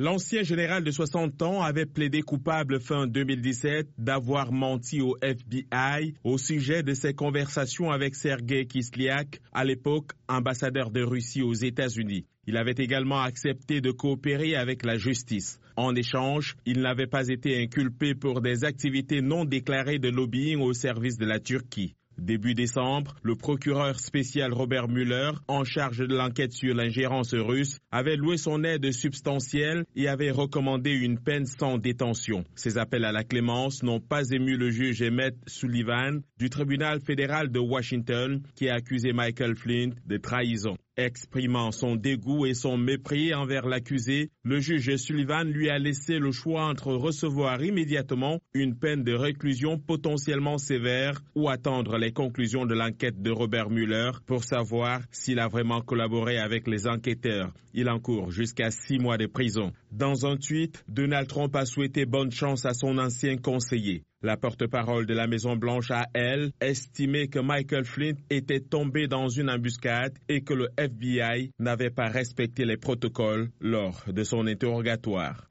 L'ancien général de 60 ans avait plaidé coupable fin 2017 d'avoir menti au FBI au sujet de ses conversations avec Sergei Kislyak, à l'époque ambassadeur de Russie aux États-Unis. Il avait également accepté de coopérer avec la justice. En échange, il n'avait pas été inculpé pour des activités non déclarées de lobbying au service de la Turquie. Début décembre, le procureur spécial Robert Mueller, en charge de l'enquête sur l'ingérence russe, avait loué son aide substantielle et avait recommandé une peine sans détention. Ces appels à la clémence n'ont pas ému le juge Emmett Sullivan du tribunal fédéral de Washington qui a accusé Michael Flint de trahison. Exprimant son dégoût et son mépris envers l'accusé, le juge Sullivan lui a laissé le choix entre recevoir immédiatement une peine de réclusion potentiellement sévère ou attendre les conclusions de l'enquête de Robert Mueller pour savoir s'il a vraiment collaboré avec les enquêteurs. Il encourt jusqu'à six mois de prison. Dans un tweet, Donald Trump a souhaité bonne chance à son ancien conseiller. La porte-parole de la Maison-Blanche a, elle, estimé que Michael Flint était tombé dans une embuscade et que le FBI n'avait pas respecté les protocoles lors de son interrogatoire.